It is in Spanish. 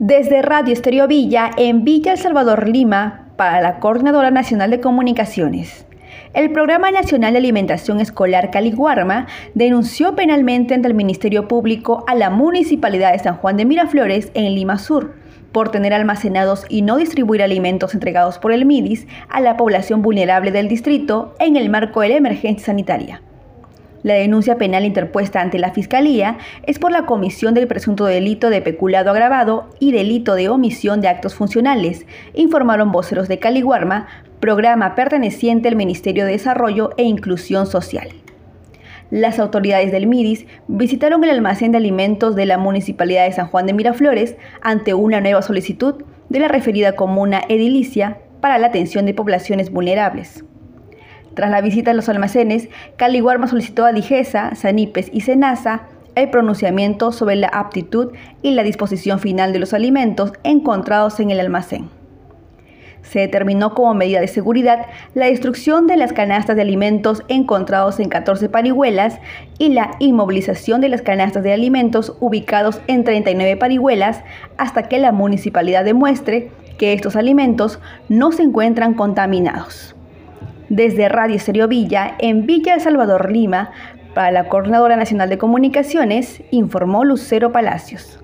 Desde Radio Estéreo Villa, en Villa El Salvador, Lima, para la Coordinadora Nacional de Comunicaciones. El Programa Nacional de Alimentación Escolar Caliguarma denunció penalmente ante el Ministerio Público a la Municipalidad de San Juan de Miraflores en Lima Sur por tener almacenados y no distribuir alimentos entregados por el MIDIS a la población vulnerable del distrito en el marco de la emergencia sanitaria. La denuncia penal interpuesta ante la Fiscalía es por la comisión del presunto delito de peculado agravado y delito de omisión de actos funcionales, informaron voceros de Caliguarma, programa perteneciente al Ministerio de Desarrollo e Inclusión Social. Las autoridades del MIDIS visitaron el almacén de alimentos de la Municipalidad de San Juan de Miraflores ante una nueva solicitud de la referida comuna edilicia para la atención de poblaciones vulnerables. Tras la visita a los almacenes, Caliguarma solicitó a Digesa, Sanipes y Senasa el pronunciamiento sobre la aptitud y la disposición final de los alimentos encontrados en el almacén. Se determinó como medida de seguridad la destrucción de las canastas de alimentos encontrados en 14 parihuelas y la inmovilización de las canastas de alimentos ubicados en 39 parihuelas hasta que la municipalidad demuestre que estos alimentos no se encuentran contaminados. Desde Radio Estéreo Villa, en Villa El Salvador, Lima, para la Coordinadora Nacional de Comunicaciones, informó Lucero Palacios.